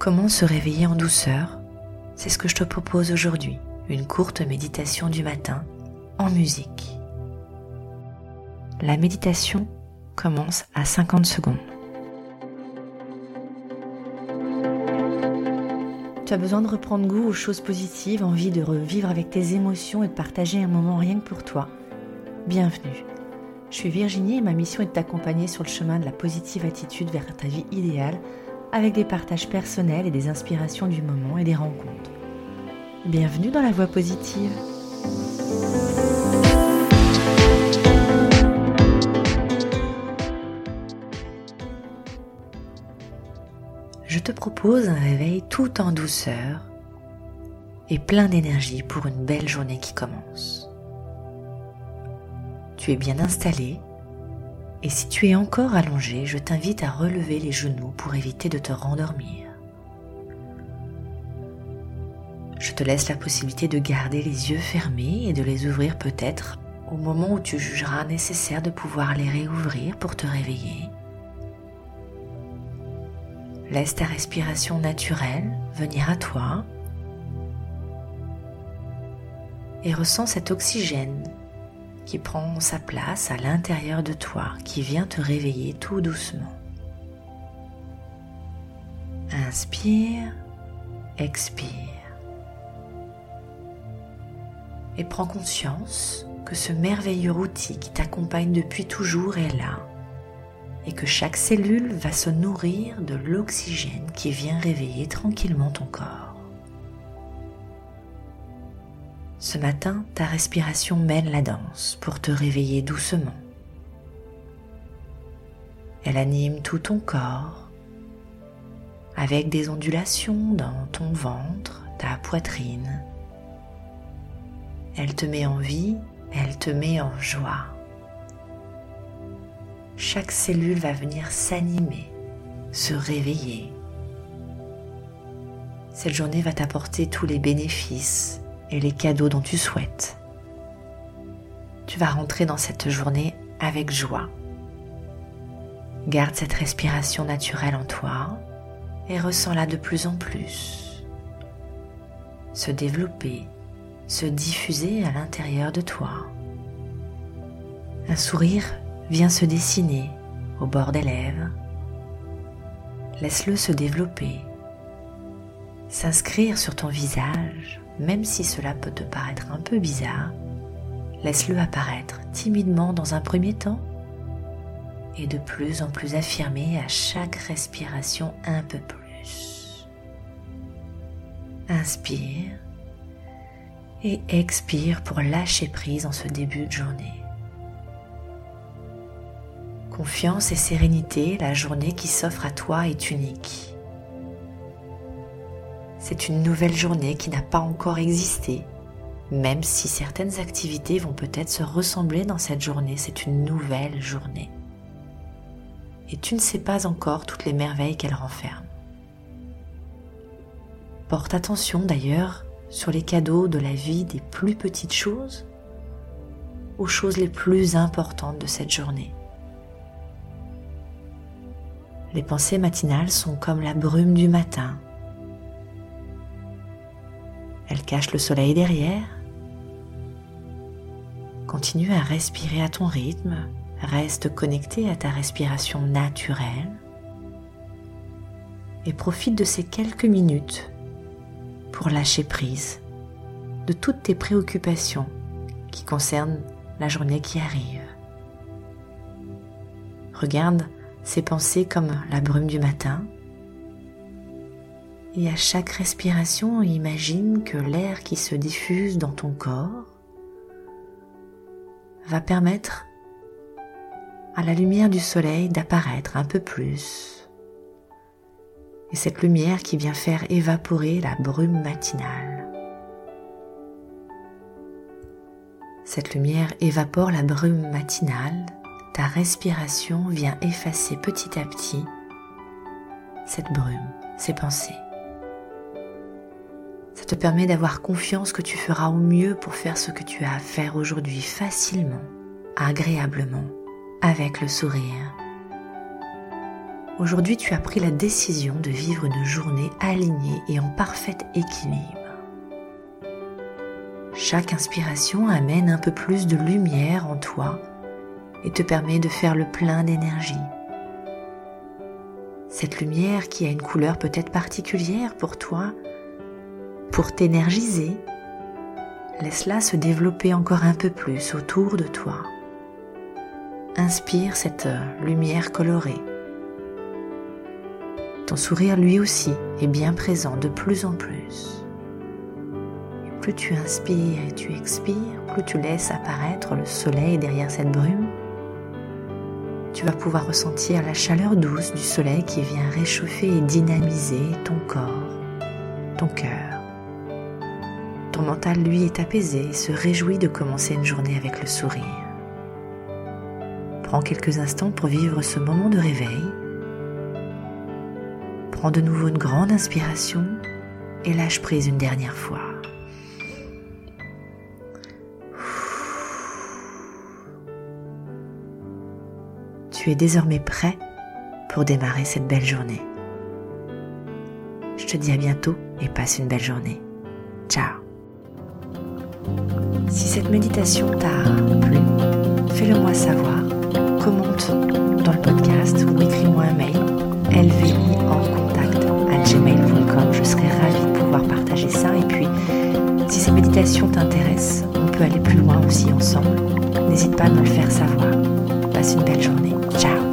Comment se réveiller en douceur? C'est ce que je te propose aujourd'hui, une courte méditation du matin en musique. La méditation commence à 50 secondes. Tu as besoin de reprendre goût aux choses positives, envie de revivre avec tes émotions et de partager un moment rien que pour toi. Bienvenue. Je suis Virginie et ma mission est de t'accompagner sur le chemin de la positive attitude vers ta vie idéale avec des partages personnels et des inspirations du moment et des rencontres. Bienvenue dans la voie positive. Je te propose un réveil tout en douceur et plein d'énergie pour une belle journée qui commence. Tu es bien installé et si tu es encore allongé, je t'invite à relever les genoux pour éviter de te rendormir. Je te laisse la possibilité de garder les yeux fermés et de les ouvrir peut-être au moment où tu jugeras nécessaire de pouvoir les réouvrir pour te réveiller. Laisse ta respiration naturelle venir à toi et ressens cet oxygène qui prend sa place à l'intérieur de toi, qui vient te réveiller tout doucement. Inspire, expire. Et prends conscience que ce merveilleux outil qui t'accompagne depuis toujours est là et que chaque cellule va se nourrir de l'oxygène qui vient réveiller tranquillement ton corps. Ce matin, ta respiration mène la danse pour te réveiller doucement. Elle anime tout ton corps avec des ondulations dans ton ventre, ta poitrine. Elle te met en vie, elle te met en joie. Chaque cellule va venir s'animer, se réveiller. Cette journée va t'apporter tous les bénéfices et les cadeaux dont tu souhaites. Tu vas rentrer dans cette journée avec joie. Garde cette respiration naturelle en toi et ressens-la de plus en plus. Se développer, se diffuser à l'intérieur de toi. Un sourire vient se dessiner au bord des lèvres. Laisse-le se développer, s'inscrire sur ton visage même si cela peut te paraître un peu bizarre, laisse-le apparaître timidement dans un premier temps et de plus en plus affirmé à chaque respiration un peu plus. Inspire et expire pour lâcher prise en ce début de journée. Confiance et sérénité, la journée qui s'offre à toi est unique. C'est une nouvelle journée qui n'a pas encore existé. Même si certaines activités vont peut-être se ressembler dans cette journée, c'est une nouvelle journée. Et tu ne sais pas encore toutes les merveilles qu'elle renferme. Porte attention d'ailleurs sur les cadeaux de la vie des plus petites choses aux choses les plus importantes de cette journée. Les pensées matinales sont comme la brume du matin elle cache le soleil derrière. Continue à respirer à ton rythme. Reste connecté à ta respiration naturelle. Et profite de ces quelques minutes pour lâcher prise de toutes tes préoccupations qui concernent la journée qui arrive. Regarde ces pensées comme la brume du matin et à chaque respiration, imagine que l'air qui se diffuse dans ton corps va permettre à la lumière du soleil d'apparaître un peu plus. Et cette lumière qui vient faire évaporer la brume matinale. Cette lumière évapore la brume matinale, ta respiration vient effacer petit à petit cette brume, ces pensées. Te permet d'avoir confiance que tu feras au mieux pour faire ce que tu as à faire aujourd'hui facilement, agréablement, avec le sourire. Aujourd'hui, tu as pris la décision de vivre une journée alignée et en parfait équilibre. Chaque inspiration amène un peu plus de lumière en toi et te permet de faire le plein d'énergie. Cette lumière qui a une couleur peut-être particulière pour toi, pour t'énergiser, laisse-la se développer encore un peu plus autour de toi. Inspire cette lumière colorée. Ton sourire lui aussi est bien présent de plus en plus. Et plus tu inspires et tu expires, plus tu laisses apparaître le soleil derrière cette brume tu vas pouvoir ressentir la chaleur douce du soleil qui vient réchauffer et dynamiser ton corps, ton cœur. Mental, lui, est apaisé et se réjouit de commencer une journée avec le sourire. Prends quelques instants pour vivre ce moment de réveil. Prends de nouveau une grande inspiration et lâche prise une dernière fois. tu es désormais prêt pour démarrer cette belle journée. Je te dis à bientôt et passe une belle journée. Ciao si cette méditation t'a plu, fais-le moi savoir, commente dans le podcast ou écris-moi un mail LVI en contact à gmail.com. Je serai ravie de pouvoir partager ça. Et puis, si ces méditations t'intéressent, on peut aller plus loin aussi ensemble. N'hésite pas à me le faire savoir. Passe une belle journée. Ciao